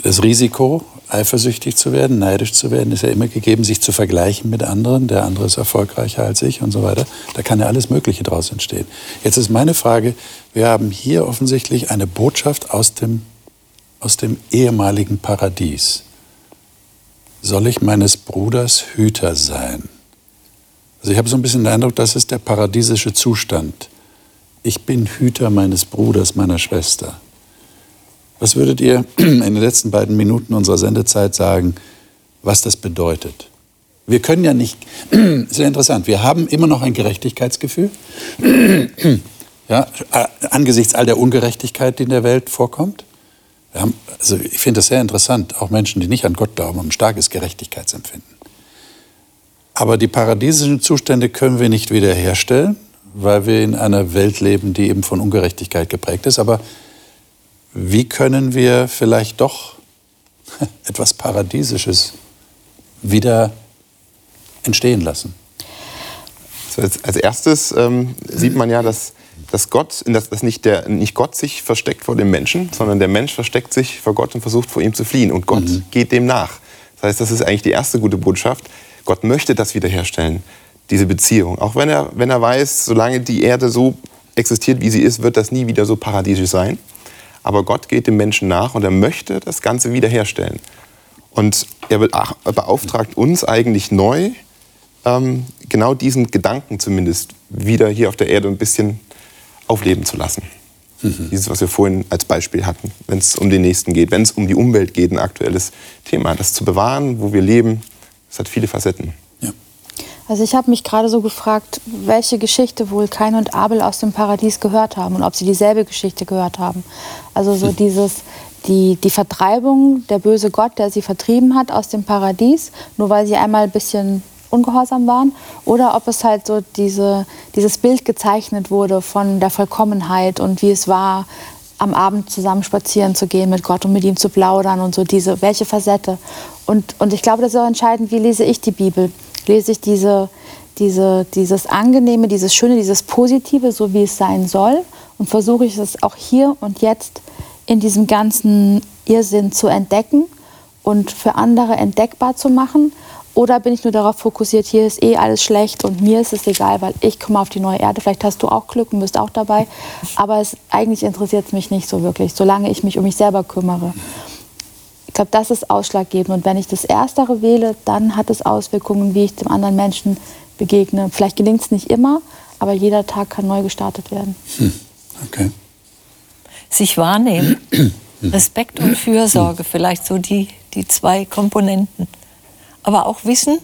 das Risiko, eifersüchtig zu werden, neidisch zu werden, ist ja immer gegeben, sich zu vergleichen mit anderen. Der andere ist erfolgreicher als ich und so weiter. Da kann ja alles Mögliche daraus entstehen. Jetzt ist meine Frage, wir haben hier offensichtlich eine Botschaft aus dem aus dem ehemaligen Paradies. Soll ich meines Bruders Hüter sein? Also ich habe so ein bisschen den Eindruck, das ist der paradiesische Zustand. Ich bin Hüter meines Bruders, meiner Schwester. Was würdet ihr in den letzten beiden Minuten unserer Sendezeit sagen, was das bedeutet? Wir können ja nicht, sehr interessant, wir haben immer noch ein Gerechtigkeitsgefühl, ja, angesichts all der Ungerechtigkeit, die in der Welt vorkommt. Haben, also ich finde das sehr interessant, auch Menschen, die nicht an Gott glauben, haben ein starkes Gerechtigkeitsempfinden. Aber die paradiesischen Zustände können wir nicht wiederherstellen, weil wir in einer Welt leben, die eben von Ungerechtigkeit geprägt ist. Aber wie können wir vielleicht doch etwas Paradiesisches wieder entstehen lassen? Also als, erstes ähm, sieht man ja, dass dass Gott, dass, dass nicht, der, nicht Gott sich versteckt vor dem Menschen, sondern der Mensch versteckt sich vor Gott und versucht vor ihm zu fliehen. Und Gott mhm. geht dem nach. Das heißt, das ist eigentlich die erste gute Botschaft. Gott möchte das wiederherstellen, diese Beziehung. Auch wenn er, wenn er weiß, solange die Erde so existiert, wie sie ist, wird das nie wieder so paradiesisch sein. Aber Gott geht dem Menschen nach und er möchte das Ganze wiederherstellen. Und er beauftragt uns eigentlich neu, ähm, genau diesen Gedanken zumindest wieder hier auf der Erde ein bisschen aufleben zu lassen. Mhm. Dieses, was wir vorhin als Beispiel hatten, wenn es um den Nächsten geht, wenn es um die Umwelt geht, ein aktuelles Thema. Das zu bewahren, wo wir leben, das hat viele Facetten. Ja. Also ich habe mich gerade so gefragt, welche Geschichte wohl Kain und Abel aus dem Paradies gehört haben und ob sie dieselbe Geschichte gehört haben. Also so hm. dieses, die, die Vertreibung, der böse Gott, der sie vertrieben hat aus dem Paradies, nur weil sie einmal ein bisschen ungehorsam waren, oder ob es halt so diese, dieses Bild gezeichnet wurde von der Vollkommenheit und wie es war, am Abend zusammen spazieren zu gehen mit Gott und mit ihm zu plaudern und so diese, welche Facette. Und, und ich glaube, das ist auch entscheidend, wie lese ich die Bibel. Lese ich diese, diese, dieses Angenehme, dieses Schöne, dieses Positive, so wie es sein soll und versuche ich es auch hier und jetzt in diesem ganzen Irrsinn zu entdecken und für andere entdeckbar zu machen? Oder bin ich nur darauf fokussiert, hier ist eh alles schlecht und mir ist es egal, weil ich komme auf die neue Erde. Vielleicht hast du auch Glück und bist auch dabei. Aber es, eigentlich interessiert es mich nicht so wirklich, solange ich mich um mich selber kümmere. Ich glaube, das ist ausschlaggebend. Und wenn ich das Erstere wähle, dann hat es Auswirkungen, wie ich dem anderen Menschen begegne. Vielleicht gelingt es nicht immer, aber jeder Tag kann neu gestartet werden. Hm. Okay. Sich wahrnehmen. Respekt und Fürsorge, vielleicht so die, die zwei Komponenten aber auch wissen,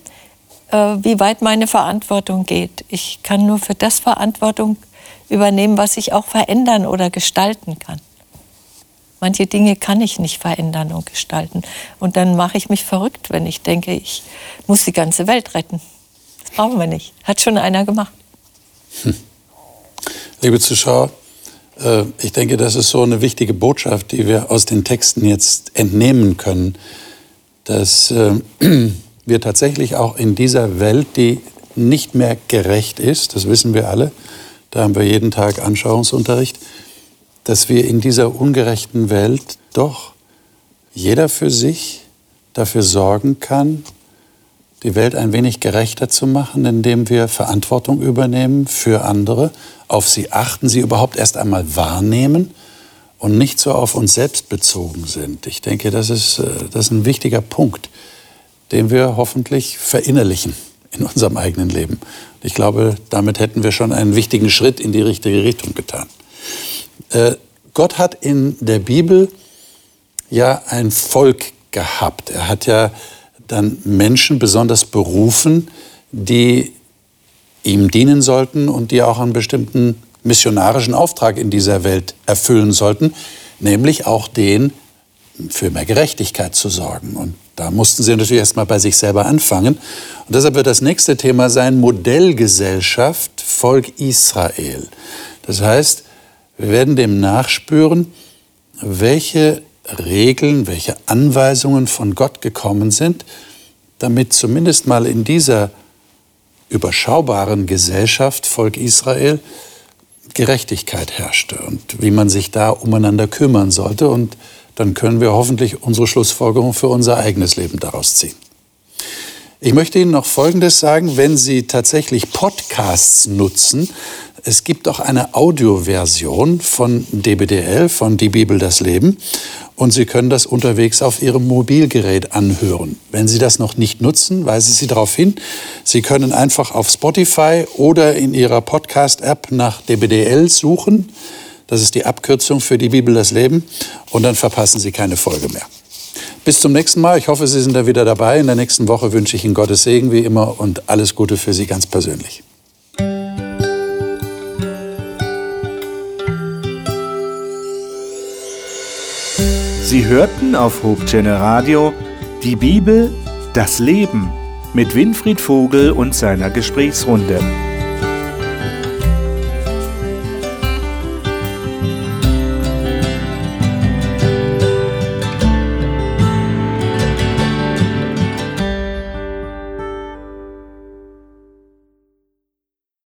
äh, wie weit meine Verantwortung geht. Ich kann nur für das Verantwortung übernehmen, was ich auch verändern oder gestalten kann. Manche Dinge kann ich nicht verändern und gestalten. Und dann mache ich mich verrückt, wenn ich denke, ich muss die ganze Welt retten. Das brauchen wir nicht. Hat schon einer gemacht. Hm. Liebe Zuschauer, äh, ich denke, das ist so eine wichtige Botschaft, die wir aus den Texten jetzt entnehmen können, dass äh, wir tatsächlich auch in dieser Welt, die nicht mehr gerecht ist, das wissen wir alle, da haben wir jeden Tag Anschauungsunterricht, dass wir in dieser ungerechten Welt doch jeder für sich dafür sorgen kann, die Welt ein wenig gerechter zu machen, indem wir Verantwortung übernehmen für andere, auf sie achten, sie überhaupt erst einmal wahrnehmen und nicht so auf uns selbst bezogen sind. Ich denke, das ist, äh, das ist ein wichtiger Punkt den wir hoffentlich verinnerlichen in unserem eigenen Leben. Ich glaube, damit hätten wir schon einen wichtigen Schritt in die richtige Richtung getan. Äh, Gott hat in der Bibel ja ein Volk gehabt. Er hat ja dann Menschen besonders berufen, die ihm dienen sollten und die auch einen bestimmten missionarischen Auftrag in dieser Welt erfüllen sollten, nämlich auch den, für mehr Gerechtigkeit zu sorgen. Und da mussten sie natürlich erst mal bei sich selber anfangen. Und deshalb wird das nächste Thema sein Modellgesellschaft, Volk Israel. Das heißt, wir werden dem nachspüren, welche Regeln, welche Anweisungen von Gott gekommen sind, damit zumindest mal in dieser überschaubaren Gesellschaft, Volk Israel, Gerechtigkeit herrschte und wie man sich da umeinander kümmern sollte und dann können wir hoffentlich unsere Schlussfolgerung für unser eigenes Leben daraus ziehen. Ich möchte Ihnen noch Folgendes sagen, wenn Sie tatsächlich Podcasts nutzen, es gibt auch eine Audioversion von DBDL, von Die Bibel das Leben, und Sie können das unterwegs auf Ihrem Mobilgerät anhören. Wenn Sie das noch nicht nutzen, weise ich Sie darauf hin, Sie können einfach auf Spotify oder in Ihrer Podcast-App nach DBDL suchen. Das ist die Abkürzung für die Bibel das Leben. Und dann verpassen Sie keine Folge mehr. Bis zum nächsten Mal. Ich hoffe, Sie sind da wieder dabei. In der nächsten Woche wünsche ich Ihnen Gottes Segen wie immer und alles Gute für Sie ganz persönlich. Sie hörten auf Hope Radio die Bibel, das Leben mit Winfried Vogel und seiner Gesprächsrunde.